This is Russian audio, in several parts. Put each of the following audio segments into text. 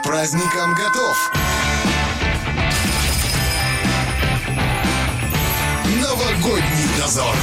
К праздникам готов. Новогодний дозор.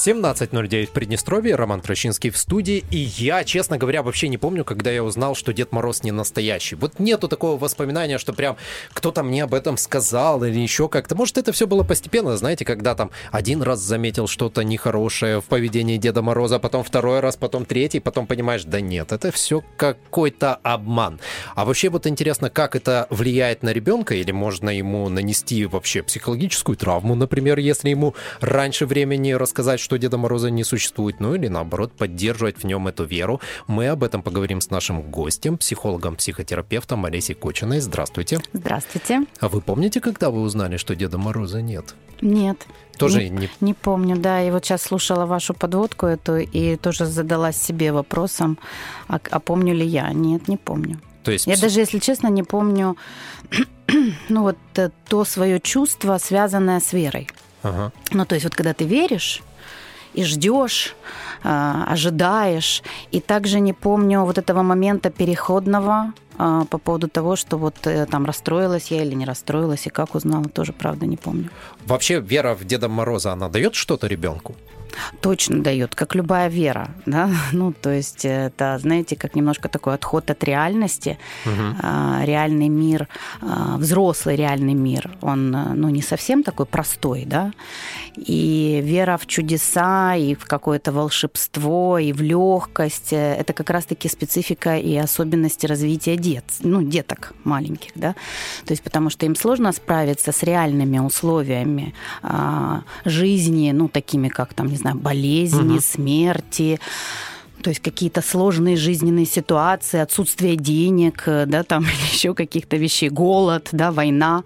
17.09 в Приднестровье, Роман Кращинский в студии, и я, честно говоря, вообще не помню, когда я узнал, что Дед Мороз не настоящий. Вот нету такого воспоминания, что прям кто-то мне об этом сказал или еще как-то. Может, это все было постепенно, знаете, когда там один раз заметил что-то нехорошее в поведении Деда Мороза, потом второй раз, потом третий, потом понимаешь, да нет, это все какой-то обман. А вообще вот интересно, как это влияет на ребенка, или можно ему нанести вообще психологическую травму, например, если ему раньше времени рассказать, что Деда Мороза не существует, ну или наоборот поддерживать в нем эту веру. Мы об этом поговорим с нашим гостем, психологом-психотерапевтом Олесей Кочиной. Здравствуйте. Здравствуйте. А вы помните, когда вы узнали, что Деда Мороза нет? Нет. Тоже не, не... не помню, да. И вот сейчас слушала вашу подводку эту и тоже задалась себе вопросом, а, а помню ли я? Нет, не помню. То есть... Я даже, если честно, не помню ну вот э, то свое чувство, связанное с верой. Ага. Ну, то есть вот когда ты веришь, и ждешь, а, ожидаешь. И также не помню вот этого момента переходного а, по поводу того, что вот э, там расстроилась я или не расстроилась, и как узнала, тоже правда не помню. Вообще вера в Деда Мороза, она дает что-то ребенку? Точно дает, как любая вера, да, ну, то есть это, знаете, как немножко такой отход от реальности, угу. реальный мир, а, взрослый реальный мир, он, ну, не совсем такой простой, да, и вера в чудеса, и в какое-то волшебство, и в легкость, э, это как раз-таки специфика и особенности развития дет, ну, деток маленьких, да, то есть потому что им сложно справиться с реальными условиями а, жизни, ну, такими как там, не знаю, болезни, угу. смерти, то есть какие-то сложные жизненные ситуации, отсутствие денег, э, да, там еще каких-то вещей, голод, да, война.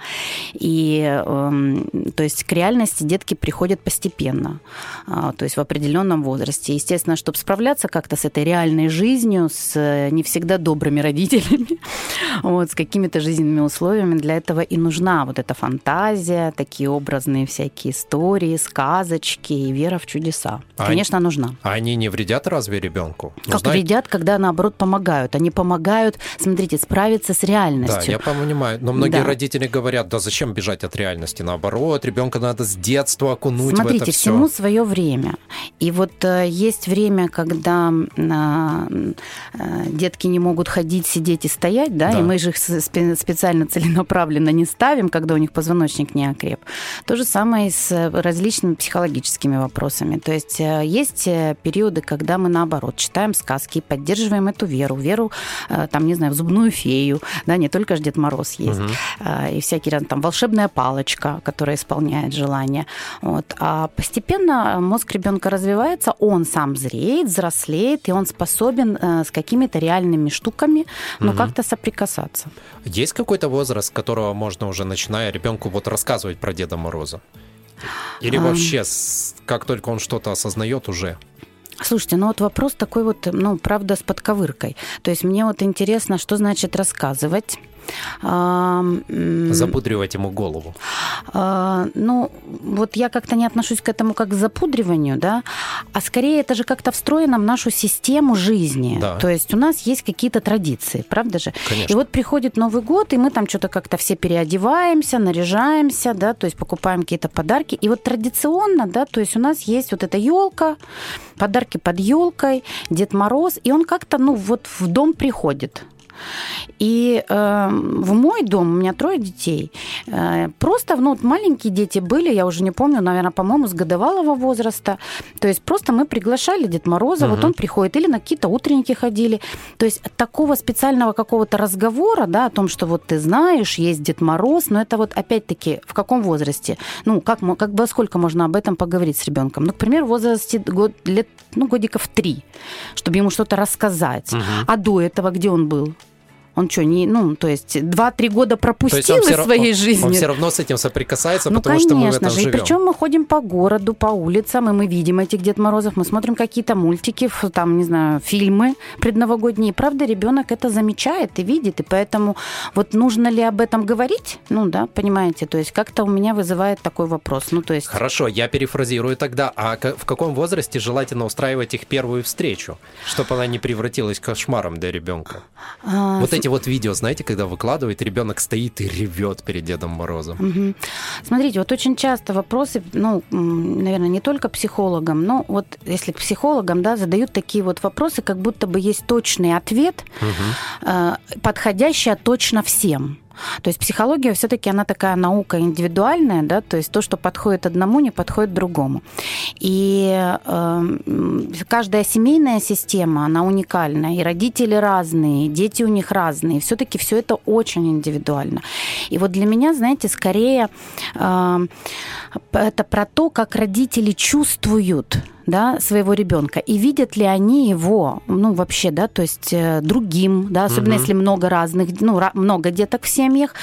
И э, то есть к реальности детки приходят постепенно, э, то есть в определенном возрасте. Естественно, чтобы справляться как-то с этой реальной жизнью, с э, не всегда добрыми родителями, вот, с какими-то жизненными условиями, для этого и нужна вот эта фантазия, такие образные всякие истории, сказочки и вера в чудеса. А Конечно, нужна. А они не вредят разве ребенку? Ребенку. Ну, как знаете... вредят, когда наоборот помогают. Они помогают, смотрите, справиться с реальностью. Да, я понимаю. Но многие да. родители говорят, да зачем бежать от реальности? Наоборот, ребенка надо с детства окунуть смотрите, в это все. всему свое время. И вот э, есть время, когда э, э, детки не могут ходить, сидеть и стоять, да, да. и мы же их специально целенаправленно не ставим, когда у них позвоночник не окреп. То же самое и с различными психологическими вопросами. То есть э, есть э, периоды, когда мы наоборот вот читаем сказки, поддерживаем эту веру, веру, э, там, не знаю, в зубную фею, да, не только ж Дед Мороз есть, угу. и всякие там волшебная палочка, которая исполняет желание. Вот. А постепенно мозг ребенка развивается, он сам зреет, взрослеет, и он способен э, с какими-то реальными штуками, ну, угу. как-то соприкасаться. Есть какой-то возраст, которого можно уже, начиная ребенку вот рассказывать про Деда Мороза? Или вообще, как только он что-то осознает уже? Слушайте, ну вот вопрос такой вот, ну, правда, с подковыркой. То есть мне вот интересно, что значит рассказывать, Запудривать ему голову. А, ну, вот я как-то не отношусь к этому как к запудриванию, да, а скорее это же как-то встроено в нашу систему жизни. Да. То есть у нас есть какие-то традиции, правда же? Конечно. И вот приходит Новый год, и мы там что-то как-то все переодеваемся, наряжаемся, да, то есть покупаем какие-то подарки. И вот традиционно, да, то есть у нас есть вот эта елка, подарки под елкой, Дед Мороз, и он как-то, ну, вот в дом приходит. И э, в мой дом, у меня трое детей, э, просто ну, маленькие дети были, я уже не помню, наверное, по-моему, с годовалого возраста. То есть просто мы приглашали Дед Мороза, угу. вот он приходит, или на какие-то утренники ходили. То есть такого специального какого-то разговора, да, о том, что вот ты знаешь, есть Дед Мороз, но это вот опять-таки в каком возрасте? Ну, как, как бы сколько можно об этом поговорить с ребенком? Ну, к примеру, в возрасте год, лет, ну, годиков три, чтобы ему что-то рассказать. Угу. А до этого где он был? Он что, не, ну, то есть 2-3 года пропустил из своей он, жизни. Он все равно с этим соприкасается, ну, потому что мы в этом же. живем. И причем мы ходим по городу, по улицам, и мы видим этих Дед Морозов, мы смотрим какие-то мультики, там, не знаю, фильмы предновогодние. Правда, ребенок это замечает и видит, и поэтому вот нужно ли об этом говорить? Ну, да, понимаете, то есть как-то у меня вызывает такой вопрос. Ну, то есть... Хорошо, я перефразирую тогда. А в каком возрасте желательно устраивать их первую встречу, чтобы она не превратилась кошмаром для ребенка? А, Вот эти вот видео, знаете, когда выкладывает, ребенок стоит и ревет перед Дедом Морозом. Мгм. Смотрите, вот очень часто вопросы, ну, наверное, не только психологам, но вот если к психологам, да, задают такие вот вопросы, как будто бы есть точный ответ, э, подходящий точно всем. То есть психология все-таки она такая наука индивидуальная, да, то есть то, что подходит одному, не подходит другому. И э, каждая семейная система, она уникальна, и родители разные, и дети у них разные, все-таки все это очень индивидуально. И вот для меня, знаете, скорее э, это про то, как родители чувствуют да, своего ребенка и видят ли они его, ну вообще, да, то есть э, другим, да, особенно Мгм. если много разных, ну много деток в семьях,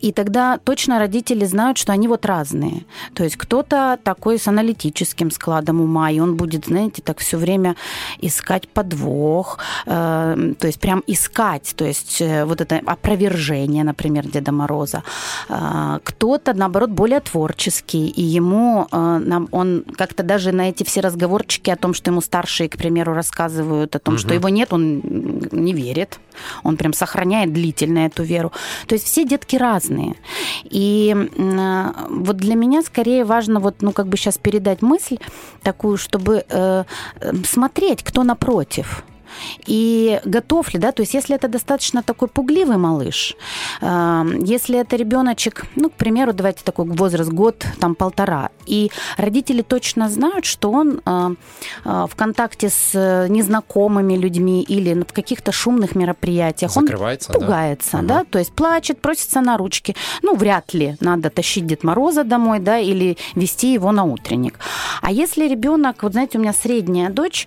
и тогда точно родители знают, что они вот разные. То есть кто-то такой с аналитическим складом ума, и он будет, знаете, так все время искать подвох, э, то есть прям искать, то есть э, вот это опровержение, например, Деда Мороза. Э, кто-то, наоборот, более творческий, и ему э, нам, он как-то даже на эти все разговорчики о том, что ему старшие, к примеру, рассказывают о том, что его нет, он не верит. Он прям сохраняет длительно эту веру. То есть все детки разные. И э, вот для меня скорее важно вот, ну, как бы сейчас передать мысль такую, чтобы э, э, смотреть, кто напротив. И готов ли, да, то есть если это достаточно такой пугливый малыш, э, если это ребеночек, ну, к примеру, давайте такой возраст год, там полтора, и родители точно знают, что он э, э, в контакте с э, незнакомыми людьми или в каких-то шумных мероприятиях, Закрывается, он да? пугается, Ага. да, то есть плачет, просится на ручки. Ну, вряд ли надо тащить Дед Мороза домой, да, или вести его на утренник. А если ребенок, вот знаете, у меня средняя дочь,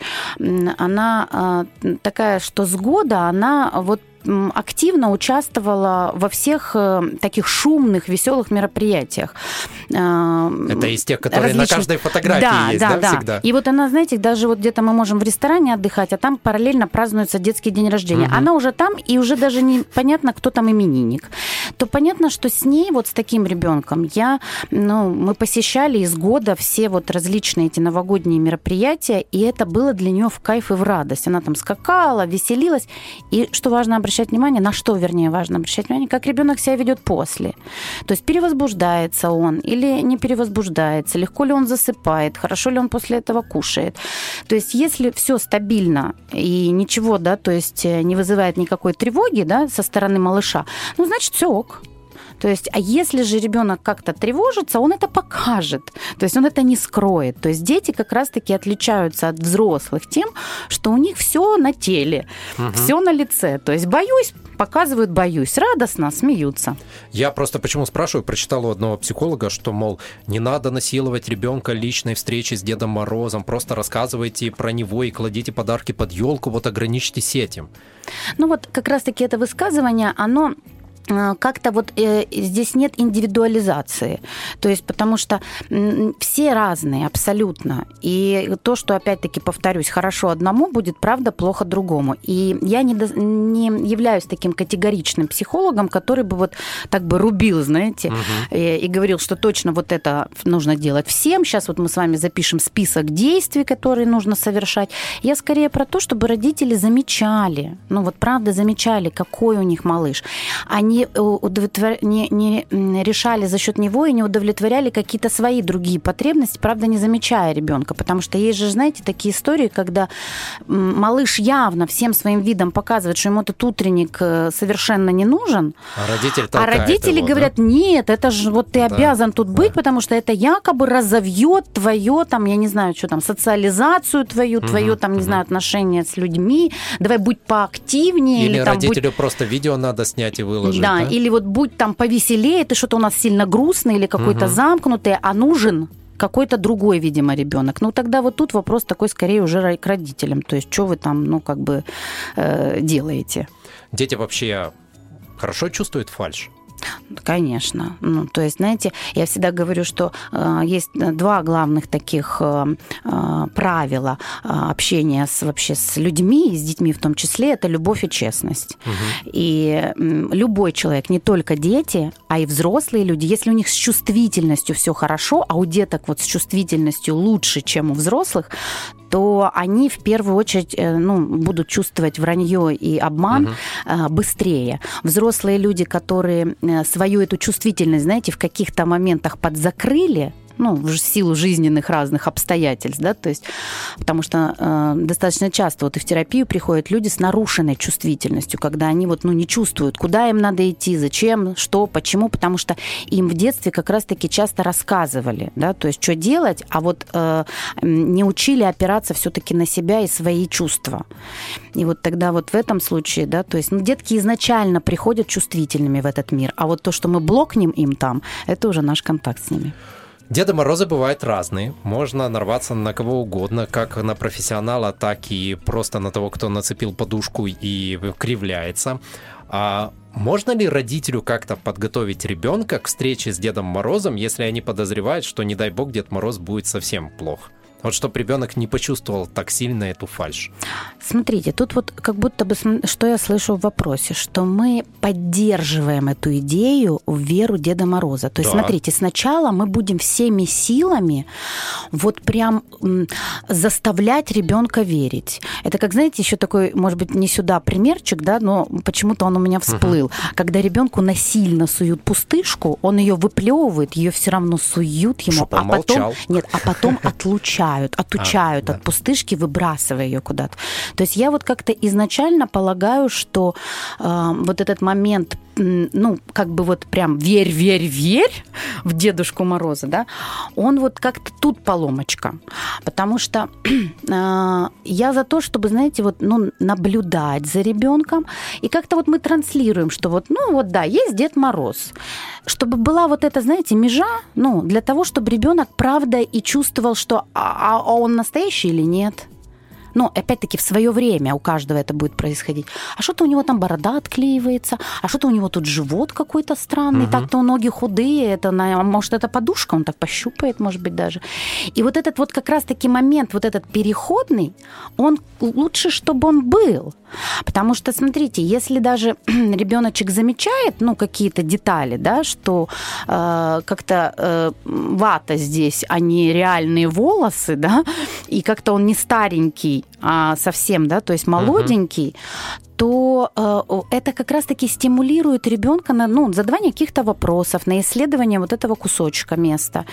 она э, такая, что с года она вот активно участвовала во всех э, таких шумных, веселых мероприятиях. Э, Это из тех, которые на различных- каждой фотографии да, есть, да, да, всегда? И вот она, знаете, даже вот где-то мы можем в ресторане отдыхать, а там параллельно празднуется детский день рождения. Мгм. Она уже там, и уже даже не понятно, кто там именинник. То понятно, что с ней, вот с таким ребенком, я, ну, мы посещали из года все вот различные эти новогодние мероприятия, и это было для нее в кайф и в радость. Она там скакала, веселилась. И что важно обращать внимание, на что, вернее, важно обращать внимание, как ребенок себя ведет после. То есть перевозбуждается он или не перевозбуждается, легко ли он засыпает, хорошо ли он после этого кушает. То есть если все стабильно и ничего, да, то есть э, не вызывает никакой тревоги, да, со стороны малыша, ну, значит, все ок. То есть, а если же ребенок как-то тревожится, он это покажет. То есть он это не скроет. То есть дети как раз-таки отличаются от взрослых тем, что у них все на теле, все на лице. То есть боюсь, показывают боюсь, радостно смеются. Я просто почему спрашиваю, прочитал у одного психолога, что, мол, не надо насиловать ребенка личной встречи с Дедом Морозом, просто рассказывайте про него и кладите подарки под елку, вот ограничьтесь этим. Ну вот как раз-таки это высказывание, оно как-то вот э, здесь нет индивидуализации. То есть потому что все разные абсолютно. И то, что, опять-таки, повторюсь, хорошо одному, будет, правда, плохо другому. И я не, до- не являюсь таким категоричным психологом, который бы вот так бы рубил, знаете, э, и говорил, что точно вот это нужно делать всем. Сейчас вот мы с вами запишем список действий, которые нужно совершать. Я скорее про то, чтобы родители замечали, ну вот правда замечали, какой у них малыш. Они э, удовлетвор- не, не решали за счет него и не удовлетворяли какие-то свои другие потребности, правда, не замечая ребенка. Потому что есть же, знаете, такие истории, когда малыш явно всем своим видом показывает, что ему этот утренник э, совершенно не нужен, А родитель а родители его, да? говорят, нет, это же вот ты Да, обязан тут да. быть, потому что это якобы разовьет твое, там, я не знаю, что там, социализацию твою, твое, там, не знаю, отношения с людьми, давай будь поактивнее. Или, там, будь- родителю просто видео надо снять и выложить, да, да? или вот будь там повеселее, ты что-то у нас сильно грустный или какой-то замкнутый, а нужен какой-то другой, видимо, ребенок. Ну, тогда вот тут вопрос такой скорее уже к родителям. То есть, что вы там, ну, как бы э, делаете? Дети вообще хорошо чувствуют фальш? Конечно. Ну, то есть, знаете, я всегда говорю, что э, есть два главных таких э, э, правила э, общения с, вообще с людьми, и с детьми в том числе, это любовь и честность. И м, любой человек, не только дети, а и взрослые люди, если у них с чувствительностью все хорошо, а у деток вот с чувствительностью лучше, чем у взрослых, то они в первую очередь э, ну, будут чувствовать вранье и обман, э, быстрее. Взрослые люди, которые э, свою эту чувствительность, знаете, в каких-то моментах подзакрыли, ну, в силу жизненных разных обстоятельств, да, то есть, потому что э, достаточно часто вот и в терапию приходят люди с нарушенной чувствительностью, когда они вот, ну, не чувствуют, куда им надо идти, зачем, что, почему, потому что им в детстве как раз-таки часто рассказывали, да, то есть, что делать, а вот э, не учили опираться все-таки на себя и свои чувства. И вот тогда вот в этом случае, да, то есть, ну, детки изначально приходят чувствительными в этот мир, а вот то, что мы блокнем им там, это уже наш контакт с ними. Деды Морозы бывают разные. Можно нарваться на кого угодно, как на профессионала, так и просто на того, кто нацепил подушку и кривляется. А можно ли родителю как-то подготовить ребенка к встрече с Дедом Морозом, если они подозревают, что, не дай бог, Дед Мороз будет совсем плох? Вот чтобы ребенок не почувствовал так сильно эту фальш. Смотрите, тут вот как будто бы, что я слышу в вопросе, что мы поддерживаем эту идею в веру Деда Мороза. То есть, да. смотрите, сначала мы будем всеми силами вот прям заставлять ребенка верить. Это как, знаете, еще такой, может быть, не сюда примерчик, да, но почему-то он у меня всплыл. Угу. Когда ребенку насильно суют пустышку, он ее выплевывает, ее все равно суют ему, Чтоб а потом молчал. нет, а потом отлучают отучают, отучают а, от да. пустышки, выбрасывая ее куда-то. То есть я вот как-то изначально полагаю, что э, вот этот момент ну, как бы вот прям верь, верь, верь в Дедушку Мороза, да, он вот как-то тут поломочка. Потому что э, я за то, чтобы, знаете, вот, ну, наблюдать за ребенком, и как-то вот мы транслируем, что вот, ну, вот да, есть Дед Мороз. Чтобы была вот эта, знаете, межа, ну, для того, чтобы ребенок правда и чувствовал, что а, а он настоящий или нет. Но, опять-таки, в свое время у каждого это будет происходить. А что-то у него там борода отклеивается, а что-то у него тут живот какой-то странный, угу. так-то ноги худые, это, может, это подушка, он так пощупает, может быть, даже. И вот этот вот как раз-таки момент, вот этот переходный, он лучше, чтобы он был. Потому что, смотрите, если даже ребеночек замечает, ну, какие-то детали, да, что э, как-то э, вата здесь, а не реальные волосы, да, и как-то он не старенький, а совсем, да, то есть молоденький, uh-huh то э, это как раз-таки стимулирует ребенка на ну, задавание каких-то вопросов, на исследование вот этого кусочка места.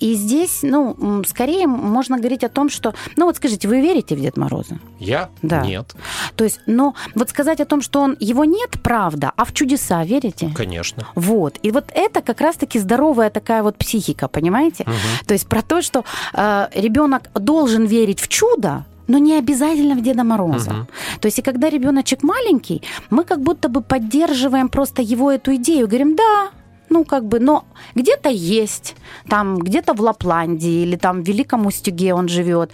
И здесь, ну, скорее можно говорить о том, что, ну вот скажите, вы верите в Дед Мороза? Я? Да. Нет. То есть, но вот сказать о том, что он его нет, правда, а в чудеса верите? Конечно. Вот. И вот это как раз-таки здоровая такая вот психика, понимаете? Угу. То есть про то, что э, ребенок должен верить в чудо, но не обязательно в Деда Мороза. Угу. То есть и когда ребеночек маленький, мы как будто бы поддерживаем просто его эту идею, говорим, да, ну, как бы, но где-то есть, там, где-то в Лапландии или там в Великом Устюге он живет.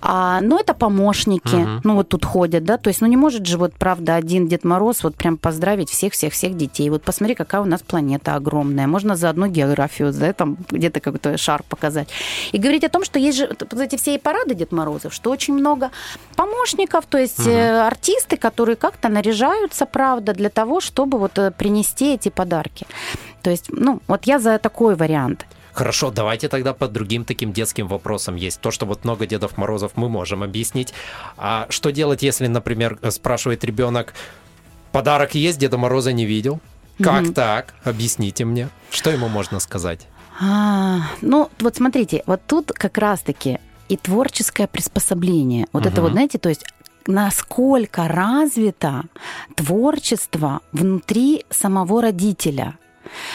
А, но это помощники, uh-huh. ну, вот тут ходят, да, то есть, ну, не может же вот, правда, один Дед Мороз вот прям поздравить всех-всех-всех детей. Вот посмотри, какая у нас планета огромная. Можно заодно географию, да, там где-то какой-то шар показать. И говорить о том, что есть же, вот эти все парады Дед Морозов, что очень много помощников, то есть uh-huh. артисты, которые как-то наряжаются, правда, для того, чтобы вот э, принести эти подарки. То есть, ну, вот я за такой вариант. Хорошо, давайте тогда под другим таким детским вопросом есть. То, что вот много Дедов Морозов мы можем объяснить. А что делать, если, например, спрашивает ребенок, подарок есть, Деда Мороза не видел? Как mm-hmm. так? Объясните мне. Что ему можно сказать? А, ну, вот смотрите, вот тут как раз-таки и творческое приспособление. Вот угу. это вот, знаете, то есть насколько развито творчество внутри самого родителя.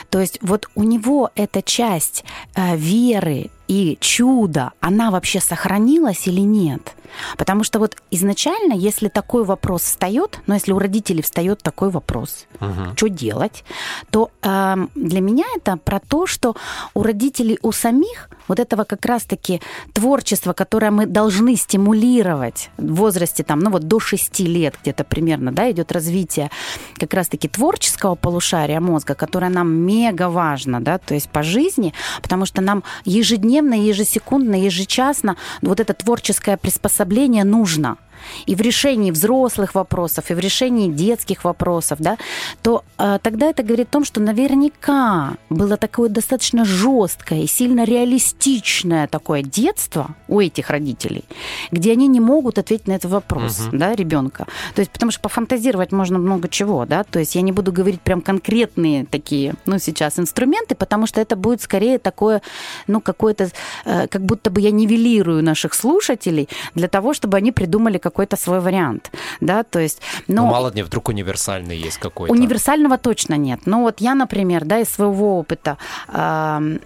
То есть вот у него эта часть э, веры и чуда, она вообще сохранилась или нет? Потому что вот изначально, если такой вопрос встает, но если у родителей встает такой вопрос, угу. что делать, то э, для меня это про то, что у родителей, у самих вот этого как раз-таки творчества, которое мы должны стимулировать в возрасте там, ну вот до 6 лет где-то примерно, да, идет развитие как раз-таки творческого полушария мозга, которое нам мега важно, да, то есть по жизни, потому что нам ежедневно, ежесекундно, ежечасно. Вот это творческое приспособление нужно – и в решении взрослых вопросов, и в решении детских вопросов, да, то э, тогда это говорит о том, что наверняка было такое достаточно жесткое и сильно реалистичное такое детство у этих родителей, где они не могут ответить на этот вопрос, угу. да, ребенка. То есть, потому что пофантазировать можно много чего, да, то есть я не буду говорить прям конкретные такие, ну, сейчас инструменты, потому что это будет скорее такое, ну, какое-то, э, как будто бы я нивелирую наших слушателей для того, чтобы они придумали какой-то свой вариант, да, то есть... Но, ну, мало ли, вдруг универсальный есть какой-то. Универсального точно нет. Ну, вот я, например, да, из своего опыта там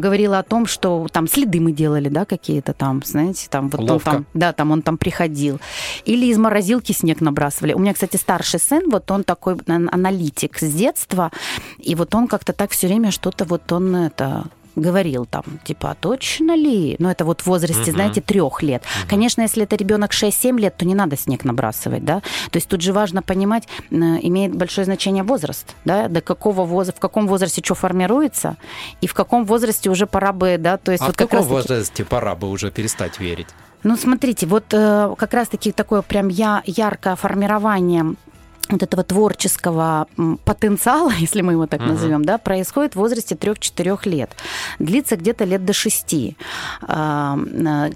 говорила о том, что там следы мы делали, да, какие-то там, знаете, там вот он там, да, там он там приходил. Или из морозилки снег набрасывали. У меня, кстати, старший сын, вот он такой аналитик с детства, и вот он как-то так все время что-то вот он это говорил там, типа, а точно ли? Ну, это вот в возрасте, uh-huh. знаете, трех лет. Uh-huh. Конечно, если это ребенок 6-7 лет, то не надо снег набрасывать, да. То есть тут же важно понимать, имеет большое значение возраст, да, до какого возраста, в каком возрасте что формируется, и в каком возрасте уже пора бы, да, то есть а вот в каком возрасте пора бы уже перестать верить? Ну, смотрите, вот э, как раз-таки такое прям я, яркое формирование вот этого творческого потенциала, если мы его так uh-huh. назовем, да, происходит в возрасте 3-4 лет. Длится где-то лет до 6. А,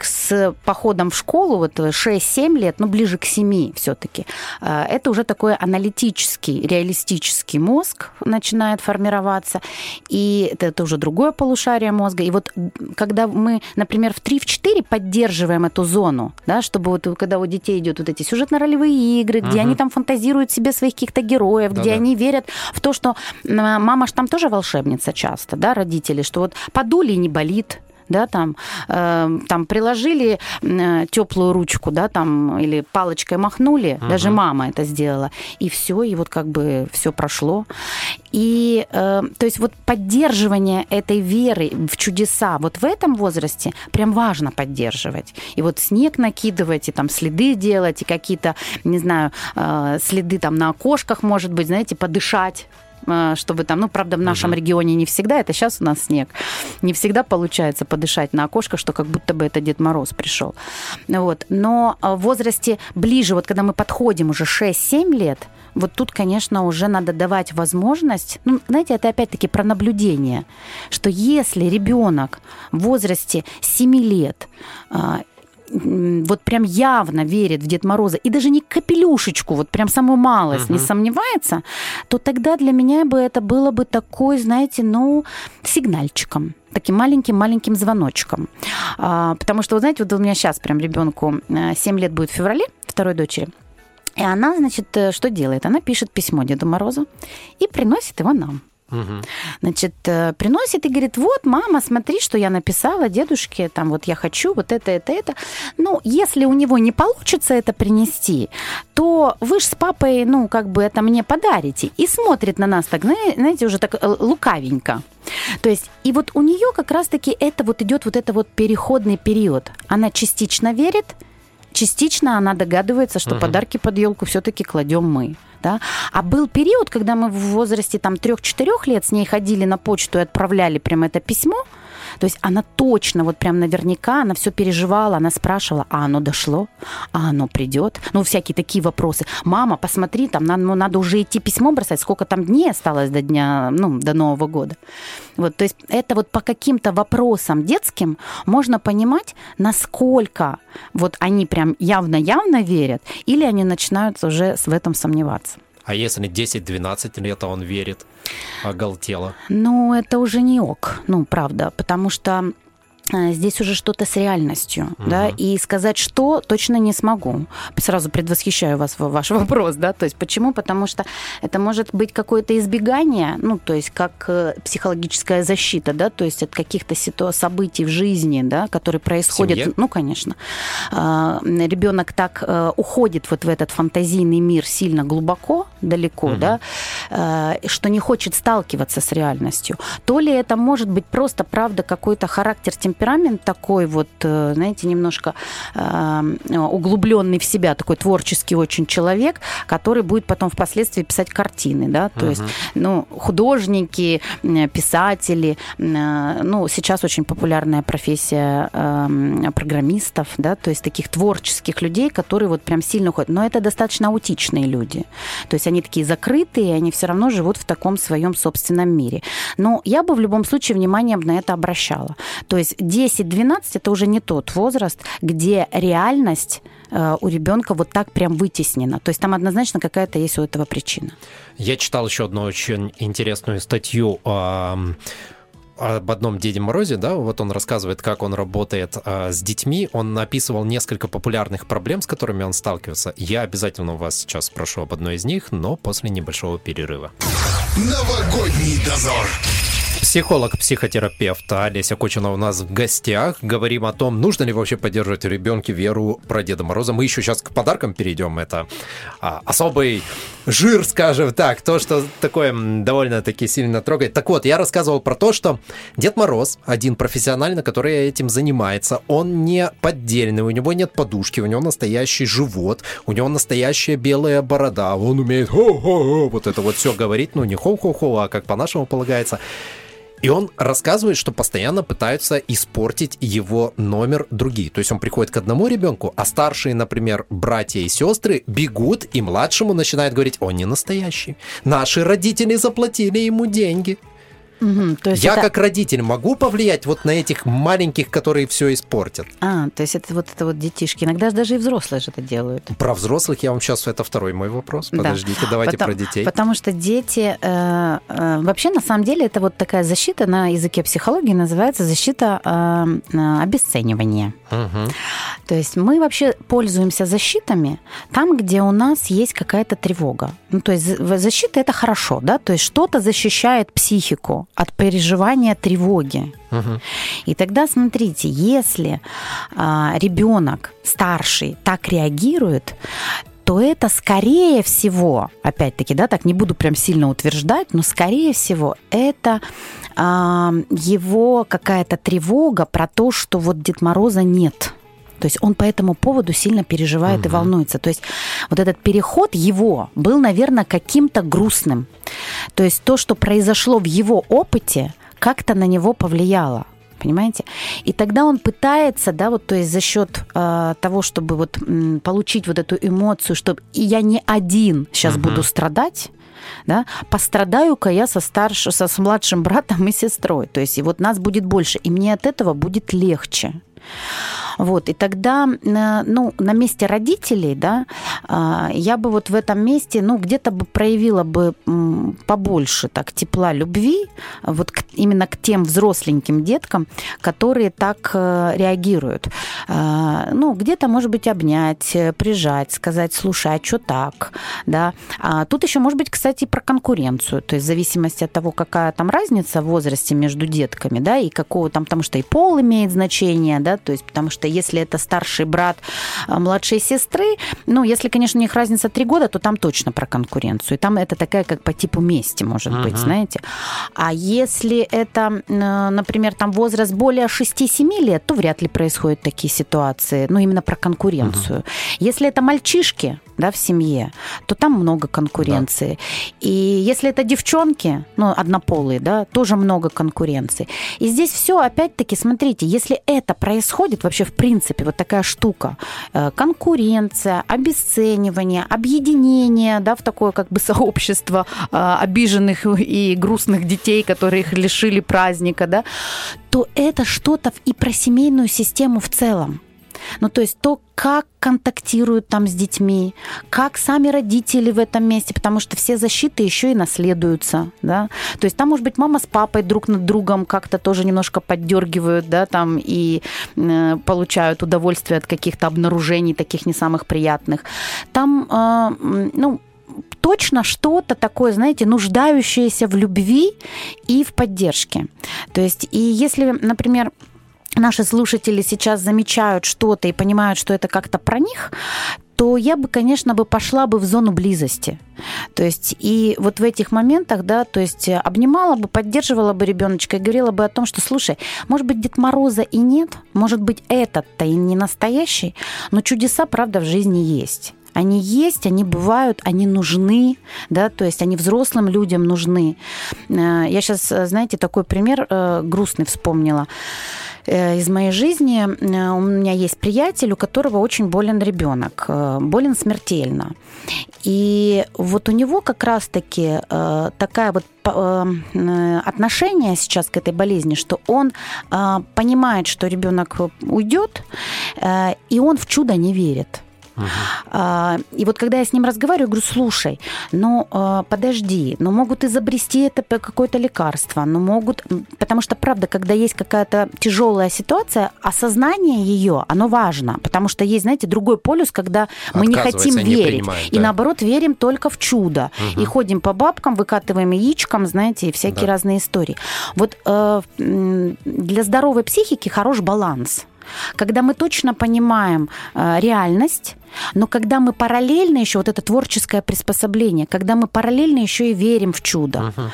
с походом в школу, вот 6-7 лет, ну, ближе к 7 все-таки, а, это уже такой аналитический, реалистический мозг начинает формироваться, и это, это уже другое полушарие мозга. И вот когда мы, например, в 3-4 поддерживаем эту зону, да, чтобы вот когда у детей идет вот эти сюжетно-ролевые игры, где uh-huh. они там фантазируют себе своих каких-то героев, да, где да. они верят в то, что мама ж там тоже волшебница часто, да, родители, что вот подули и не болит, да, там, э, там приложили э, теплую ручку, да, там, или палочкой махнули, uh-huh. даже мама это сделала, и все, и вот как бы все прошло. И, э, то есть вот поддерживание этой веры в чудеса вот в этом возрасте прям важно поддерживать. И вот снег накидывать, и там следы делать, и какие-то, не знаю, э, следы там на окошках, может быть, знаете, подышать чтобы там, ну, правда, в нашем угу. регионе не всегда, это сейчас у нас снег, не всегда получается подышать на окошко, что как будто бы это Дед Мороз пришел. Вот. Но в возрасте ближе, вот когда мы подходим уже 6-7 лет, вот тут, конечно, уже надо давать возможность, ну, знаете, это опять-таки про наблюдение, что если ребенок в возрасте 7 лет э, вот прям явно верит в Дед Мороза и даже не капелюшечку, вот прям самую малость uh-huh. не сомневается, то тогда для меня бы это было бы такой, знаете, ну, сигнальчиком таким маленьким-маленьким звоночком. А, потому что, вы знаете, вот у меня сейчас прям ребенку 7 э, лет будет в феврале, второй дочери. И она, значит, э, что делает? Она пишет письмо Деду Морозу и приносит его нам. Угу. Значит, э, приносит и говорит, вот, мама, смотри, что я написала дедушке, там, вот я хочу, вот это, это, это. Ну, если у него не получится это принести, то вы же с папой, ну, как бы это мне подарите. И смотрит на нас так, знаете, уже так э, лукавенько. То есть, и вот у нее как раз-таки это вот идет вот это вот переходный период. Она частично верит, частично она догадывается, что угу. подарки под елку все-таки кладем мы. Да? А был период, когда мы в возрасте там 3-4 лет с ней ходили на почту и отправляли прямо это письмо, то есть она точно, вот прям наверняка, она все переживала, она спрашивала, а оно дошло, а оно придет. Ну, всякие такие вопросы. Мама, посмотри, там надо, ну, надо уже идти письмо бросать, сколько там дней осталось до дня, ну, до Нового года. Вот, то есть это вот по каким-то вопросам детским можно понимать, насколько вот они прям явно-явно верят, или они начинают уже в этом сомневаться. А если 10-12 лет, а он верит, оголтело? Ну, это уже не ок, ну, правда, потому что здесь уже что-то с реальностью, угу. да, и сказать, что точно не смогу. Сразу предвосхищаю вас ваш вопрос, да, то есть почему? Потому что это может быть какое-то избегание, ну, то есть как э, психологическая защита, да, то есть от каких-то ситу- событий в жизни, да, которые происходят, ну, конечно. А, Ребенок так э, уходит вот в этот фантазийный мир сильно глубоко, далеко, угу. да, э, что не хочет сталкиваться с реальностью. То ли это может быть просто, правда, какой-то характер темперамент темперамент такой вот, э, знаете, немножко э, углубленный в себя, такой творческий очень человек, который будет потом впоследствии писать картины, да, то uh-huh. есть, ну, художники, писатели, ну, сейчас очень популярная профессия э, программистов, да, то есть таких творческих людей, которые вот прям сильно уходят, но это достаточно аутичные люди, то есть они такие закрытые, они все равно живут в таком своем собственном мире. Но я бы в любом случае внимание на это обращала. То есть 10-12 это уже не тот возраст, где реальность э, у ребенка вот так прям вытеснена. То есть там однозначно какая-то есть у этого причина. Я читал еще одну очень интересную статью об одном Деде Морозе, да, вот он рассказывает, как он работает а, с детьми. Он описывал несколько популярных проблем, с которыми он сталкивается. Я обязательно у вас сейчас спрошу об одной из них, но после небольшого перерыва. Новогодний дозор. Психолог-психотерапевт Олеся Кочина у нас в гостях. Говорим о том, нужно ли вообще поддерживать у ребенка веру про Деда Мороза. Мы еще сейчас к подаркам перейдем. Это а, особый жир, скажем так, то, что такое довольно-таки сильно трогает. Так вот, я рассказывал про то, что Дед Мороз, один профессионально, который этим занимается, он не поддельный, у него нет подушки, у него настоящий живот, у него настоящая белая борода, он умеет хо-хо-хо, вот это вот все говорить, ну не хо-хо-хо, а как по-нашему полагается. И он рассказывает, что постоянно пытаются испортить его номер другие. То есть он приходит к одному ребенку, а старшие, например, братья и сестры бегут, и младшему начинают говорить, он не настоящий. Наши родители заплатили ему деньги. Угу, то есть Я это... как родитель могу повлиять вот на этих маленьких, которые все испортят? А, то есть это вот это вот детишки. Иногда даже и взрослые же это делают. Про взрослых я вам сейчас, это второй мой вопрос. Подождите, да. давайте Потому, про детей. Потому что дети, э, э, вообще на самом деле это вот такая защита на языке психологии называется защита э, обесценивания. Угу. То есть мы вообще пользуемся защитами там, где у нас есть какая-то тревога. Ну, то есть защита это хорошо, да, то есть что-то защищает психику от переживания тревоги. Угу. И тогда смотрите, если а, ребенок старший так реагирует, то это скорее всего, опять-таки, да, так не буду прям сильно утверждать, но скорее всего это а, его какая-то тревога про то, что вот Дед Мороза нет. То есть он по этому поводу сильно переживает угу. и волнуется. То есть вот этот переход его был, наверное, каким-то грустным. То есть то, что произошло в его опыте, как-то на него повлияло понимаете? И тогда он пытается, да, вот, то есть за счет э, того, чтобы вот м, получить вот эту эмоцию, чтобы и я не один сейчас uh буду страдать, да, пострадаю-ка я со старшим, со с младшим братом и сестрой, то есть и вот нас будет больше, и мне от этого будет легче. Вот, и тогда, э, ну, на месте родителей, да, а, я бы вот в этом месте, ну, где-то бы проявила бы побольше так тепла, любви, вот к, именно к тем взросленьким деткам, которые так э, реагируют. А, ну, где-то, может быть, обнять, прижать, сказать, слушай, а что так, да. А тут еще, может быть, кстати, про конкуренцию, то есть в зависимости от того, какая там разница в возрасте между детками, да, и какого там, потому что и пол имеет значение, да, то есть потому что если это старший брат а, младшей сестры, ну, если, конечно, у них разница три года, то там точно про конкуренцию. И там это такая как по типу мести, может uh-huh. быть, знаете. А если это, например, там возраст более 6-7 лет, то вряд ли происходят такие ситуации. Ну, именно про конкуренцию. Uh-huh. Если это мальчишки, да, в семье, то там много конкуренции. Да. И если это девчонки, ну, однополые, да, тоже много конкуренции. И здесь все, опять-таки, смотрите, если это происходит вообще в принципе, вот такая штука, э, конкуренция, обесценивание, объединение, да, в такое как бы сообщество э, обиженных и грустных детей, которые их лишили праздника, да, то это что-то и про семейную систему в целом. Ну, то есть то, как контактируют там с детьми, как сами родители в этом месте, потому что все защиты еще и наследуются, да. То есть там, может быть, мама с папой друг над другом как-то тоже немножко поддергивают, да, там и э, получают удовольствие от каких-то обнаружений таких не самых приятных. Там, э, ну, точно что-то такое, знаете, нуждающееся в любви и в поддержке. То есть, и если, например, наши слушатели сейчас замечают что-то и понимают, что это как-то про них, то я бы, конечно, бы пошла бы в зону близости. То есть и вот в этих моментах, да, то есть обнимала бы, поддерживала бы ребеночка и говорила бы о том, что, слушай, может быть, Дед Мороза и нет, может быть, этот-то и не настоящий, но чудеса, правда, в жизни есть. Они есть, они бывают, они нужны, да, то есть они взрослым людям нужны. Э, я сейчас, знаете, такой пример э, грустный вспомнила э, из моей жизни. У меня есть приятель, у которого очень болен ребенок, болен смертельно. И вот у него как раз-таки такая вот отношение сейчас к этой болезни, что он понимает, что ребенок уйдет, и он в чудо не верит. Uh-huh. И вот когда я с ним разговариваю, говорю, слушай, ну а, подожди, ну могут изобрести это какое-то лекарство, ну могут, потому что правда, когда есть какая-то тяжелая ситуация, осознание ее, оно важно, потому что есть, знаете, другой полюс, когда мы не хотим верить, не и наоборот верим только в чудо, uh-huh. и ходим по бабкам, выкатываем яичкам, знаете, и всякие да. разные истории. Вот э, для здоровой психики хорош баланс когда мы точно понимаем э, реальность, но когда мы параллельно еще, вот это творческое приспособление, когда мы параллельно еще и верим в чудо. Uh-huh.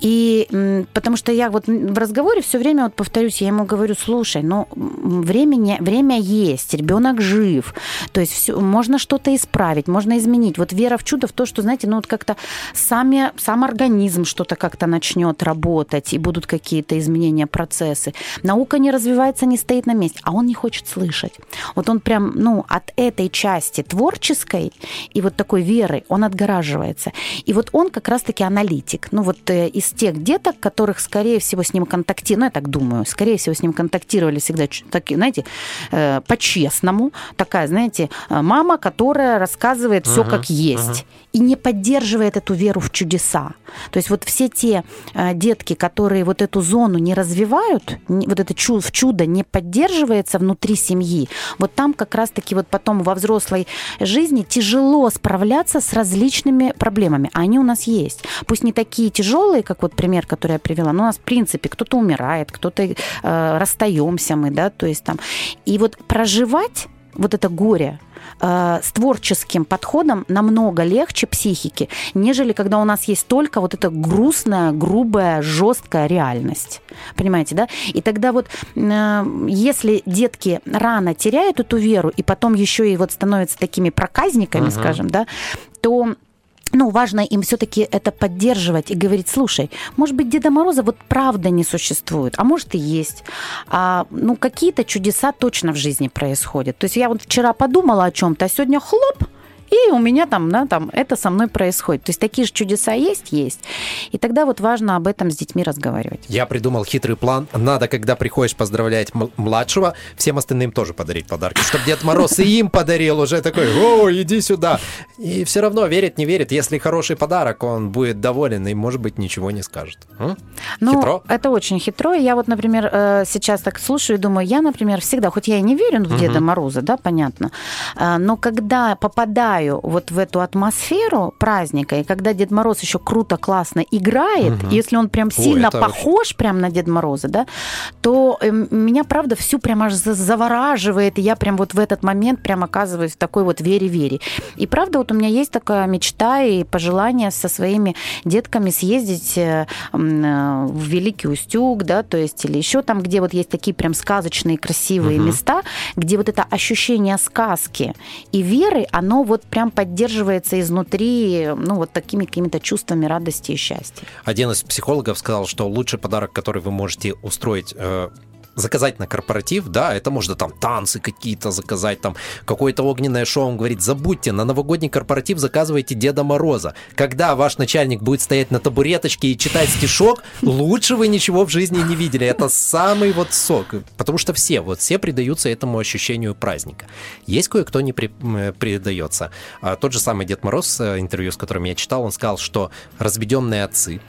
И потому что я вот в разговоре все время вот повторюсь, я ему говорю, слушай, ну времени, время есть, ребенок жив, то есть все, можно что-то исправить, можно изменить. Вот вера в чудо в то, что, знаете, ну вот как-то сами, сам организм что-то как-то начнет работать, и будут какие-то изменения, процессы. Наука не развивается, не стоит на месте, а он не хочет слышать. Вот он прям, ну, от этой части части творческой и вот такой веры он отгораживается. И вот он как раз-таки аналитик. Ну вот э, из тех деток, которых, скорее всего, с ним контактировали, ну я так думаю, скорее всего, с ним контактировали всегда такие, знаете, э, по-честному. Такая, знаете, э, мама, которая рассказывает все как есть. И не поддерживает эту веру в чудеса. То есть вот все те детки, которые вот эту зону не развивают, вот это чудо, в чудо не поддерживается внутри семьи, вот там как раз-таки вот потом во взрослом взрослой жизни тяжело справляться с различными проблемами. Они у нас есть. Пусть не такие тяжелые, как вот пример, который я привела, но у нас, в принципе, кто-то умирает, кто-то э, расстаемся мы, да, то есть там. И вот проживать вот это горе, э, с творческим подходом намного легче психики, нежели когда у нас есть только вот эта грустная, грубая, жесткая реальность. Понимаете, да? И тогда вот э, если детки рано теряют эту веру и потом еще и вот становятся такими проказниками, uh-huh. скажем, да, то ну, важно им все-таки это поддерживать и говорить, слушай, может быть, Деда Мороза вот правда не существует, а может и есть. А, ну, какие-то чудеса точно в жизни происходят. То есть я вот вчера подумала о чем-то, а сегодня хлоп, и у меня там, да, там это со мной происходит. То есть такие же чудеса есть, есть. И тогда вот важно об этом с детьми разговаривать. Я придумал хитрый план. Надо, когда приходишь поздравлять младшего, всем остальным тоже подарить подарки, чтобы Дед Мороз и им подарил уже такой, о, иди сюда. И все равно верит, не верит. Если хороший подарок, он будет доволен и, может быть, ничего не скажет. М? Ну, хитро? это очень хитро. Я вот, например, э, сейчас так слушаю и думаю, я, например, всегда, хоть я и не верю в Деда. Мороза, да, понятно, э, но когда попадаю попадаю вот в эту атмосферу праздника, и когда Дед Мороз еще круто, классно играет, угу. если он прям сильно Ой, похож очень... прям на Деда Мороза, да, то эм, меня, правда, всю прям аж завораживает, и я прям вот в этот момент прям оказываюсь в такой вот вере-вере. И правда, вот у меня есть такая мечта и пожелание со своими детками съездить э, э, в Великий Устюг, да, то есть или еще там, где вот есть такие прям сказочные красивые угу. места, где вот это ощущение сказки и веры, оно вот прям поддерживается изнутри, ну, вот такими какими-то чувствами радости и счастья. Один из психологов сказал, что лучший подарок, который вы можете устроить э, заказать на корпоратив, да, это можно там танцы какие-то заказать, там какое-то огненное шоу, он говорит, забудьте, на новогодний корпоратив заказывайте Деда Мороза. Когда ваш начальник будет стоять на табуреточке и читать стишок, лучше вы ничего в жизни не видели. Это самый вот сок. Потому что все, вот все предаются этому ощущению праздника. Есть кое-кто не при, предается. А тот же самый Дед Мороз, э, интервью с которым я читал, он сказал, что разведенные отцы,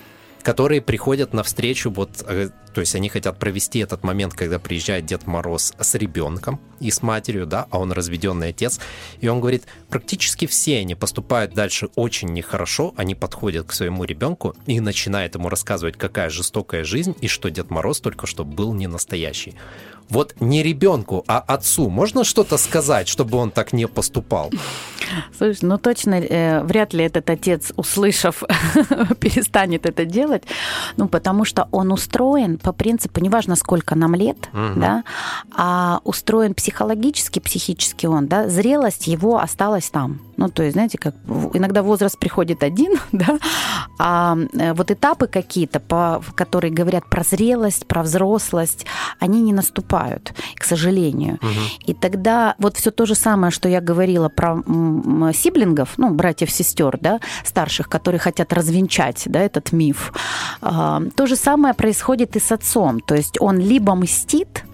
которые приходят навстречу вот э, То есть они хотят провести этот момент, когда приезжает Дед Мороз с ребенком и с матерью, да, а он разведенный отец. И он говорит, практически все они поступают дальше очень нехорошо, они подходят к своему ребенку и начинают ему рассказывать, какая жестокая жизнь и что Дед Мороз только что был не настоящий. Вот не ребенку, а отцу можно что-то сказать, чтобы он так не поступал? Слушай, ну точно э, вряд ли этот отец, услышав, перестанет это делать, ну потому что он устроен по принципу, неважно сколько нам лет, угу. да, а устроен психологически, психически он, да, зрелость его осталась там. Ну, то есть, знаете, как иногда возраст приходит один, да, а э, вот этапы какие-то, по, которые говорят про зрелость, про взрослость, они не наступают, к сожалению. Угу. И тогда вот все то же самое, что я говорила про сиблингов, ну, братьев-сестер, да, старших, которые хотят развенчать, да, этот миф, а, то же самое происходит и с отцом. То есть он либо мстит,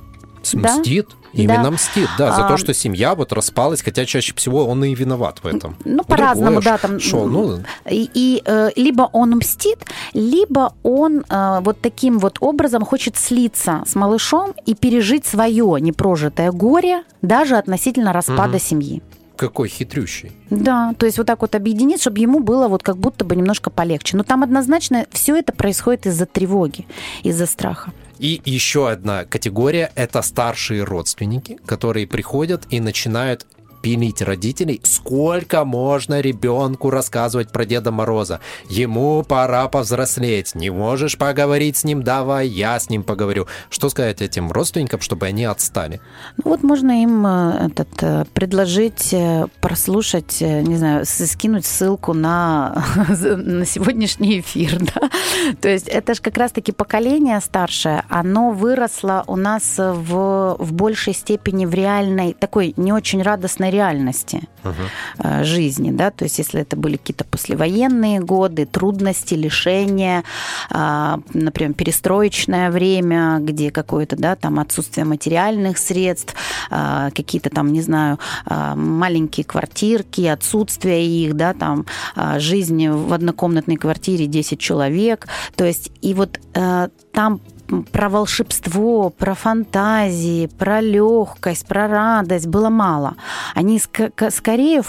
Мстит? Именно да. мстит, да, за а, то, что семья вот распалась, хотя чаще всего он и виноват в этом. Ну, по-разному, да, там. Шо, ну... И, и э, либо он мстит, либо он э, вот таким вот образом хочет слиться с малышом и пережить свое непрожитое горе даже относительно распада угу. семьи какой хитрющий. Да, то есть вот так вот объединить, чтобы ему было вот как будто бы немножко полегче. Но там однозначно все это происходит из-за тревоги, из-за страха. И еще одна категория – это старшие родственники, которые приходят и начинают пилить родителей, сколько можно ребенку рассказывать про Деда Мороза. Ему пора повзрослеть. Не можешь поговорить с ним? Давай я с ним поговорю. Что сказать этим родственникам, чтобы они отстали? Ну вот можно им э, этот, э, предложить э, прослушать, не знаю, скинуть ссылку на, на сегодняшний эфир. Да? То есть это же как раз-таки поколение старшее, оно выросло у нас в, в большей степени в реальной, такой не очень радостной реальности uh-huh. жизни, да, то есть если это были какие-то послевоенные годы, трудности, лишения, а, например, перестроечное время, где какое-то, да, там отсутствие материальных средств, а, какие-то там, не знаю, маленькие квартирки, отсутствие их, да, там жизнь в однокомнатной квартире 10 человек, то есть и вот э, там про волшебство, про фантазии, про легкость, про радость было мало. Они ск- скорее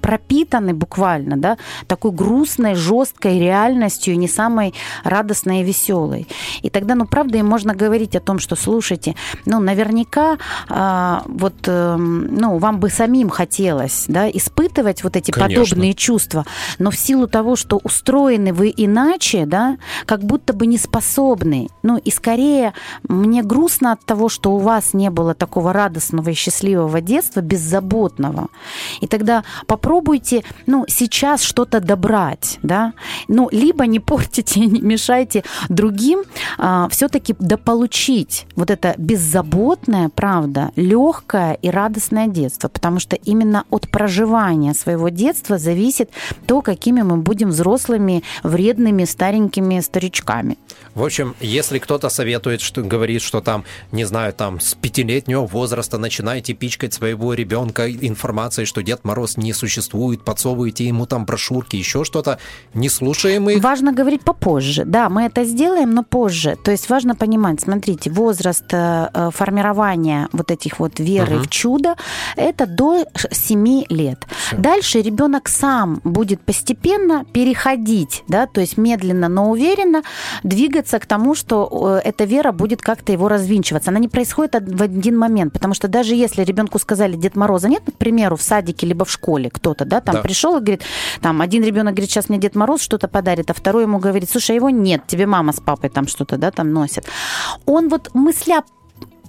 пропитаны буквально, да, такой грустной, жесткой реальностью, не самой радостной и веселой. И тогда, ну, правда, им можно говорить о том, что, слушайте, ну, наверняка э, вот, э, ну, вам бы самим хотелось, да, испытывать вот эти Конечно. подобные чувства, но в силу того, что устроены вы иначе, да, как будто бы не способны. Ну, и скорее мне грустно от того, что у вас не было такого радостного и счастливого детства, беззаботного. И тогда попробуйте, ну, сейчас что-то добрать, да, ну, либо не портите, не мешайте другим, а, все-таки дополучить вот это беззаботное, правда, легкое и радостное детство, потому что именно от проживания своего детства зависит то, какими мы будем взрослыми, вредными, старенькими старичками. В общем, если кто-то советует, что говорит, что там, не знаю, там с пятилетнего возраста начинайте пичкать своего ребенка информацией, что Дед Мороз не существует, подсовываете ему там брошюрки, еще что-то, не слушаем их. Важно говорить попозже. Да, мы это сделаем, но позже. То есть важно понимать, смотрите, возраст э, э, формирования вот этих вот веры угу. в чудо это до 7 лет. Все. Дальше ребенок сам будет постепенно переходить, да, то есть медленно, но уверенно двигаться к тому, что эта вера будет как-то его развинчиваться. Она не происходит в один момент, потому что даже если ребенку сказали Дед Мороза нет, к примеру, в садике либо в школе кто-то, да, там да. пришел и говорит, там один ребенок говорит, сейчас мне Дед Мороз что-то подарит, а второй ему говорит, слушай, а его нет, тебе мама с папой там что-то, да, там носит. Он вот мысля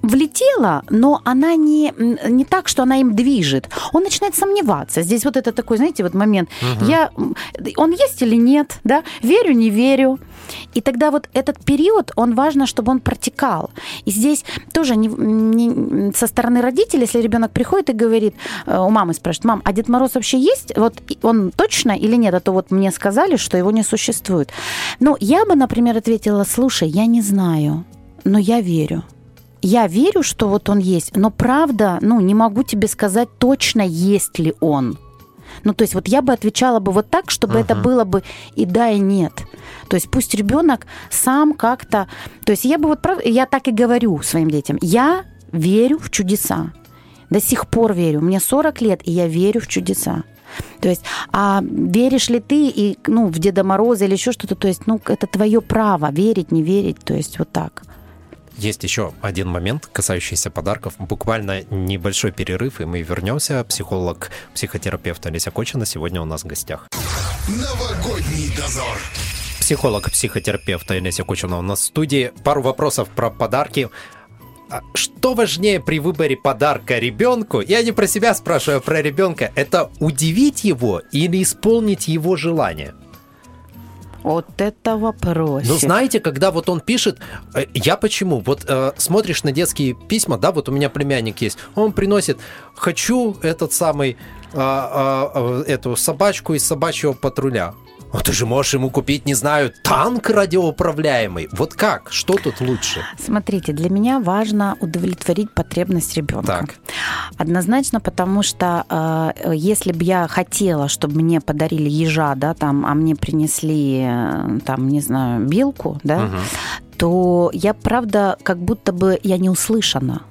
влетела, но она не, не так, что она им движет. Он начинает сомневаться. Здесь вот это такой, знаете, вот момент. Угу. Я, он есть или нет, да? Верю, не верю. И тогда вот этот период, он важно, чтобы он протекал. И здесь тоже не, не, со стороны родителей, если ребенок приходит и говорит, э, у мамы спрашивает, мам, а Дед Мороз вообще есть? Вот он точно или нет? А то вот мне сказали, что его не существует. Ну, я бы, например, ответила, слушай, я не знаю, но я верю я верю, что вот он есть, но правда, ну, не могу тебе сказать точно, есть ли он. Ну, то есть вот я бы отвечала бы вот так, чтобы uh-huh. это было бы и да, и нет. То есть пусть ребенок сам как-то... То есть я бы вот... Я так и говорю своим детям. Я верю в чудеса. До сих пор верю. Мне 40 лет, и я верю в чудеса. То есть, а веришь ли ты и, ну, в Деда Мороза или еще что-то, то есть, ну, это твое право, верить, не верить, то есть, вот так. Есть еще один момент, касающийся подарков. Буквально небольшой перерыв, и мы вернемся. Психолог, психотерапевт Олеся Кочина сегодня у нас в гостях. Новогодний дозор. Психолог, психотерапевт Олеся Кочина у нас в студии. Пару вопросов про подарки. А что важнее при выборе подарка ребенку? Я не про себя спрашиваю, а про ребенка. Это удивить его или исполнить его желание? Вот это вопрос. Ну, знаете, когда вот он пишет, э, я почему? Вот э, смотришь на детские письма, да, вот у меня племянник есть, он приносит, хочу этот самый, э, э, эту собачку из собачьего патруля. А ты же можешь ему купить, не знаю, танк радиоуправляемый. Вот как? Что тут лучше? Смотрите, для меня важно удовлетворить потребность ребенка. Так. Однозначно, потому что э, если бы я хотела, чтобы мне подарили ежа, да, там, а мне принесли, э, там, не знаю, белку, да, угу. то я, правда, как будто бы я не услышана.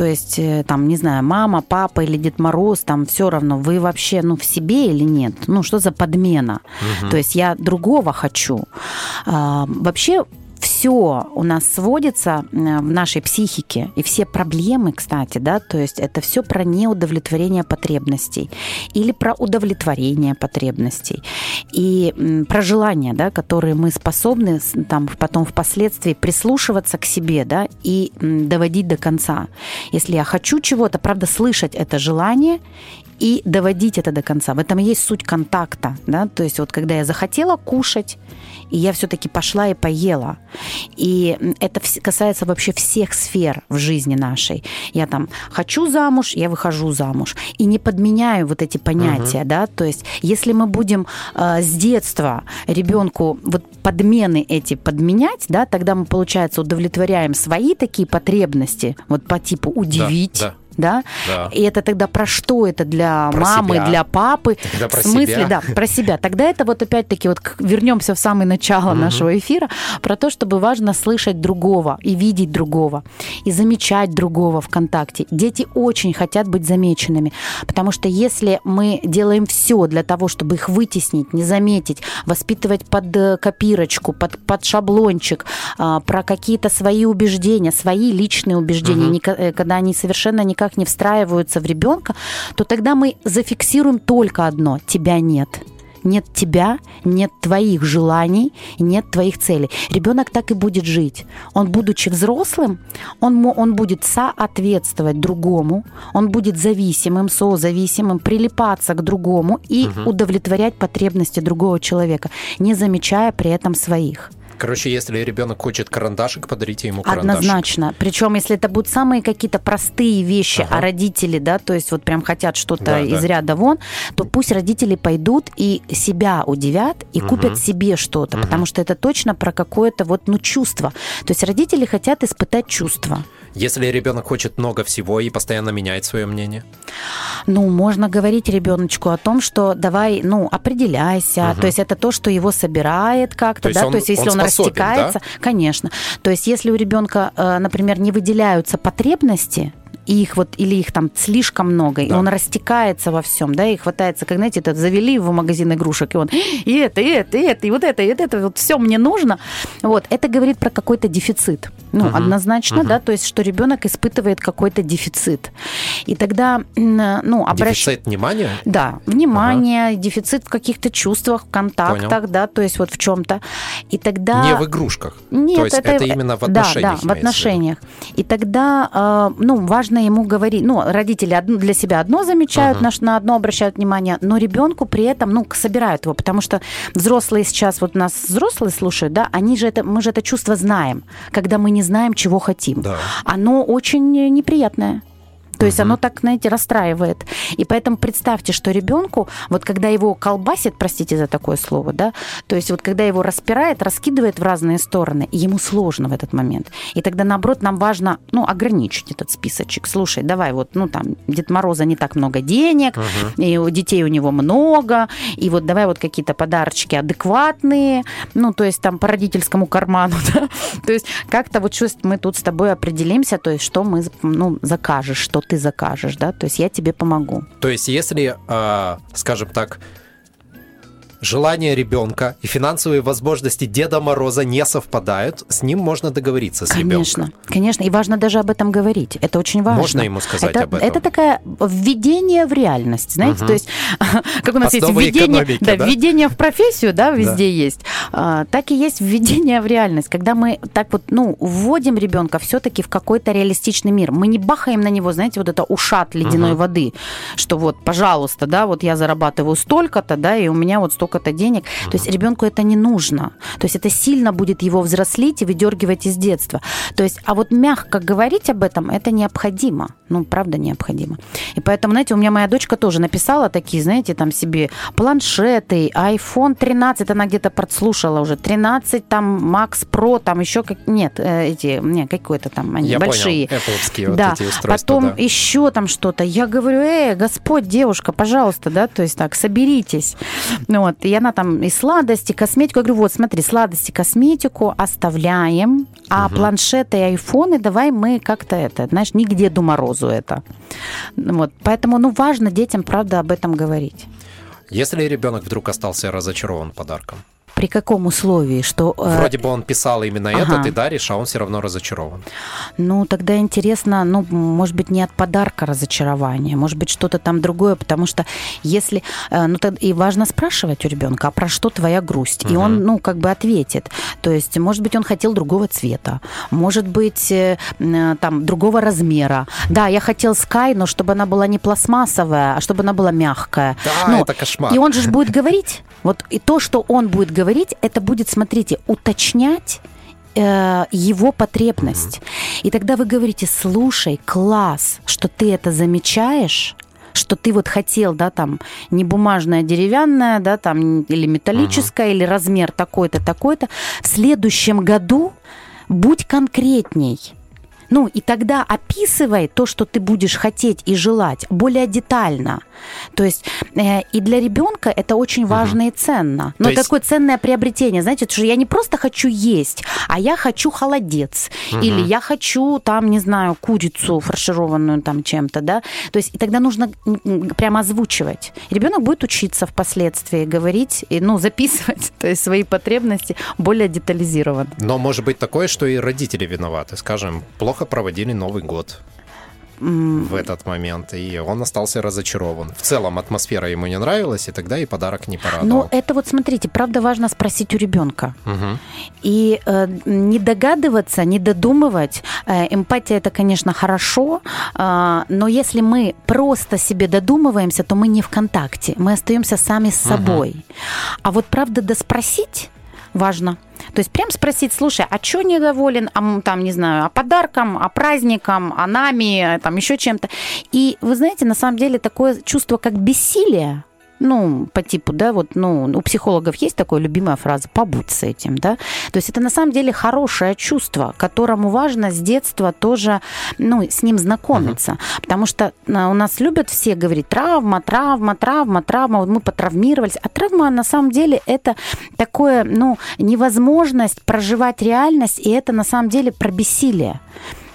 То есть, э, там, не знаю, мама, папа или Дед Мороз, там все равно, вы вообще, ну, в себе или нет? Ну, что за подмена? Угу. То есть я другого хочу. А, вообще все у нас сводится в нашей психике, и все проблемы, кстати, да, то есть это все про неудовлетворение потребностей или про удовлетворение потребностей и про желания, да, которые мы способны там потом впоследствии прислушиваться к себе, да, и доводить до конца. Если я хочу чего-то, правда, слышать это желание и доводить это до конца. В этом и есть суть контакта, да, то есть вот когда я захотела кушать, и я все-таки пошла и поела. И это касается вообще всех сфер в жизни нашей. Я там хочу замуж, я выхожу замуж. И не подменяю вот эти понятия, uh-huh. да, то есть если мы будем э, с детства ребенку вот подмены эти подменять, да, тогда мы, получается, удовлетворяем свои такие потребности, вот по типу удивить, да, да да? да. И это тогда про что это для про мамы, себя. для папы? Тогда про в смысле, себя. да, про себя. Тогда это вот опять-таки вот вернемся в самое начало угу. нашего эфира про то, чтобы важно слышать другого и видеть другого и замечать другого в контакте. Дети очень хотят быть замеченными, потому что если мы делаем все для того, чтобы их вытеснить, не заметить, воспитывать под э, копирочку, под, под шаблончик, а, про какие-то свои убеждения, свои личные убеждения, угу. когда они совершенно никак никак не встраиваются в ребенка, то тогда мы зафиксируем только одно – тебя нет нет тебя, нет твоих желаний, нет твоих целей. Ребенок так и будет жить. Он, будучи взрослым, он, он будет соответствовать другому, он будет зависимым, созависимым, прилипаться к другому и угу. удовлетворять потребности другого человека, не замечая при этом своих. Короче, если ребенок хочет карандашик, подарите ему карандашик. Однозначно. Причем, если это будут самые какие-то простые вещи, ага. а родители, да, то есть вот прям хотят что-то да, из да. ряда вон, то пусть родители пойдут и себя удивят и угу. купят себе что-то, угу. потому что это точно про какое-то вот, ну, чувство. То есть родители хотят испытать чувство. Если ребенок хочет много всего и постоянно меняет свое мнение? Ну, можно говорить ребеночку о том, что давай, ну, определяйся. Угу. То есть это то, что его собирает как-то, да. Он, то есть если он, он способен, растекается, да? конечно. То есть если у ребенка, э, например, не выделяются потребности, и их вот, или их там слишком много, да. и он растекается во всем, да, и хватается, как, знаете, это завели его в магазин игрушек, и он и это, и это, и это, и вот это, и вот это, вот все мне нужно. Вот, это говорит про какой-то дефицит. Ну, угу. однозначно, угу. да, то есть, что ребенок испытывает какой-то дефицит. И тогда, ну, обращ... Дефицит внимания? Да, внимание, ага. дефицит в каких-то чувствах, в контактах, Понял. да, то есть вот в чем-то. И тогда... Не в игрушках. Нет, то есть это, это именно в отношениях. Да, да, в отношениях. И тогда, э, ну, важно ему говорить, ну, родители для себя одно замечают, ага. на, на одно обращают внимание, но ребенку при этом, ну, собирают его, потому что взрослые сейчас, вот нас взрослые слушают, да, они же это, мы же это чувство знаем, когда мы не знаем, чего хотим. Да. Оно очень неприятное. То есть оно так, знаете, расстраивает. И поэтому представьте, что ребенку, вот когда его колбасит, простите за такое слово, да, то есть вот когда его распирает, раскидывает в разные стороны, ему сложно в этот момент. И тогда, наоборот, нам важно, ну, ограничить этот списочек. Слушай, давай вот, ну, там, Дед Мороза не так много денег, uh-huh. и у детей у него много, и вот давай вот какие-то подарочки адекватные, ну, то есть там по родительскому карману, да, то есть как-то вот чувств мы тут с тобой определимся, то есть что мы, ну, закажешь, что ты закажешь, да, то есть я тебе помогу. То есть если, э, скажем так, желание ребенка и финансовые возможности Деда Мороза не совпадают, с ним можно договориться с конечно, ребенком. Конечно, конечно, и важно даже об этом говорить. Это очень важно. Можно ему сказать это, об этом. Это такое введение в реальность, знаете, угу. то есть как у нас Основы есть введение, да, да? введение в профессию, да, везде да. есть, а, так и есть введение в реальность, когда мы так вот, ну, вводим ребенка все-таки в какой-то реалистичный мир. Мы не бахаем на него, знаете, вот это ушат ледяной угу. воды, что вот, пожалуйста, да, вот я зарабатываю столько-то, да, и у меня вот столько-то денег. То есть ребенку это не нужно. То есть это сильно будет его взрослить и выдергивать из детства. То есть, а вот мягко говорить об этом, это необходимо. Ну, правда, необходимо. И поэтому, знаете, у меня моя дочка тоже написала такие, знаете, там себе планшеты, iPhone 13, она где-то подслушала уже, 13, там, Max Pro, там еще как... Нет, э, эти, не, какой-то там, они Я большие. Понял, Apple да. вот эти устройства, Потом да. еще там что-то. Я говорю, эй, Господь, девушка, пожалуйста, да, то есть так, соберитесь. Ну вот, и она там и сладости, косметику. Я говорю, вот, смотри, сладости, косметику оставляем, а угу. планшеты и айфоны давай мы как-то это, знаешь, не к Деду Морозу это. Вот, поэтому, ну, важно детям, правда, об этом говорить. Если ребенок вдруг остался разочарован подарком? При каком условии? Что, э, Вроде бы он писал именно ага. это, ты даришь, а он все равно разочарован. Ну, тогда интересно, ну, может быть, не от подарка разочарование, может быть, что-то там другое, потому что если... Э, ну, тогда и важно спрашивать у ребенка, а про что твоя грусть? Угу. И он, ну, как бы ответит. То есть, может быть, он хотел другого цвета, может быть, э, там, другого размера. Да, я хотел Sky, но чтобы она была не пластмассовая, а чтобы она была мягкая. Да, ну, это кошмар. И он же будет говорить, вот и то, что он будет говорить, это будет, смотрите, уточнять э, его потребность. Mm-hmm. И тогда вы говорите, слушай, класс, что ты это замечаешь, что ты вот хотел, да, там, не бумажная, деревянная, да, там, или металлическая, uh-huh. или размер такой-то, такой-то. В следующем году будь конкретней. Ну, и тогда описывай то, что ты будешь хотеть и желать более детально. То есть э, и для ребенка это очень важно угу. и ценно. Но есть... такое ценное приобретение, знаете, что я не просто хочу есть, а я хочу холодец. Угу. Или я хочу там, не знаю, курицу фаршированную там чем-то, да. То есть и тогда нужно прямо озвучивать. Ребенок будет учиться впоследствии говорить, и, ну, записывать то есть свои потребности более детализированно. Но может быть такое, что и родители виноваты, скажем, плохо плохо проводили Новый год в этот момент, и он остался разочарован. В целом атмосфера ему не нравилась, и тогда и подарок не порадовал. Ну, это вот, смотрите, правда важно спросить у ребенка. Угу. И э, не догадываться, не додумывать. Э, эмпатия это, конечно, хорошо, э, но если мы просто себе додумываемся, то мы не в контакте, мы остаемся сами с собой. Угу. А вот правда доспросить важно. То есть прям спросить, слушай, а что недоволен, а, там, не знаю, о подаркам, о праздникам, о нами, там, еще чем-то. И вы знаете, на самом деле такое чувство, как бессилие, ну, по типу, да, вот, ну, у психологов есть такая любимая фраза «побудь с этим», да, то есть это на самом деле хорошее чувство, которому важно с детства тоже, ну, с ним знакомиться, uh-huh. потому что а, у нас любят все говорить травма, травма, травма, травма, вот мы потравмировались, а травма на самом деле это такое, ну, невозможность проживать реальность, и это на самом деле про бессилие.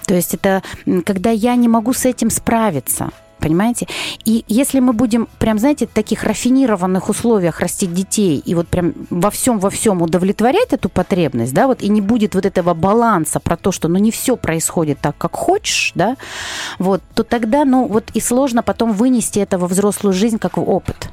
То есть это когда я не могу с этим справиться понимаете? И если мы будем прям, знаете, в таких рафинированных условиях растить детей и вот прям во всем во всем удовлетворять эту потребность, да, вот и не будет вот этого баланса про то, что ну не все происходит так, как хочешь, да, вот, то тогда, ну вот и сложно потом вынести это во взрослую жизнь как в опыт.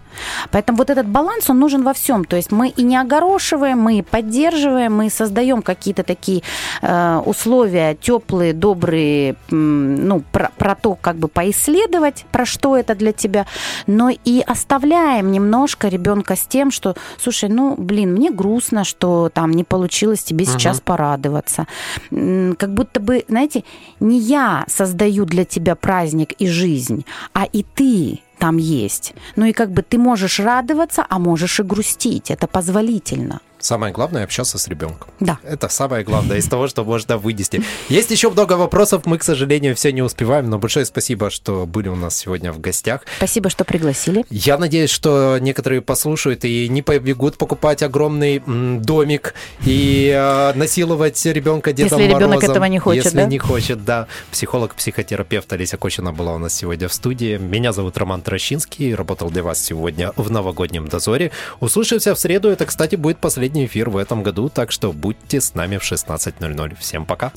Поэтому вот этот баланс, он нужен во всем. То есть мы и не огорошиваем, мы и поддерживаем, мы создаем какие-то такие э, условия теплые, добрые, ну, про, про то, как бы поисследовать, про что это для тебя, но и оставляем немножко ребенка с тем, что, слушай, ну, блин, мне грустно, что там не получилось тебе сейчас порадоваться. Как будто бы, знаете, не я создаю для тебя праздник и жизнь, а и ты там есть. Ну и как бы ты можешь радоваться, а можешь и грустить. Это позволительно. Самое главное общаться с ребенком. Да. Это самое главное из того, что можно вынести. Есть еще много вопросов, мы, к сожалению, все не успеваем, но большое спасибо, что были у нас сегодня в гостях. Спасибо, что пригласили. Я надеюсь, что некоторые послушают и не побегут покупать огромный домик и э, насиловать ребенка Дедом Если Морозом. ребенок этого не хочет, Если да? не хочет, да. Психолог-психотерапевт Олеся Кочина была у нас сегодня в студии. Меня зовут Роман Трощинский, работал для вас сегодня в новогоднем дозоре. Услышимся в среду. Это, кстати, будет последний последний эфир в этом году, так что будьте с нами в 16.00. Всем пока.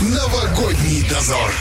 Новогодний дозор.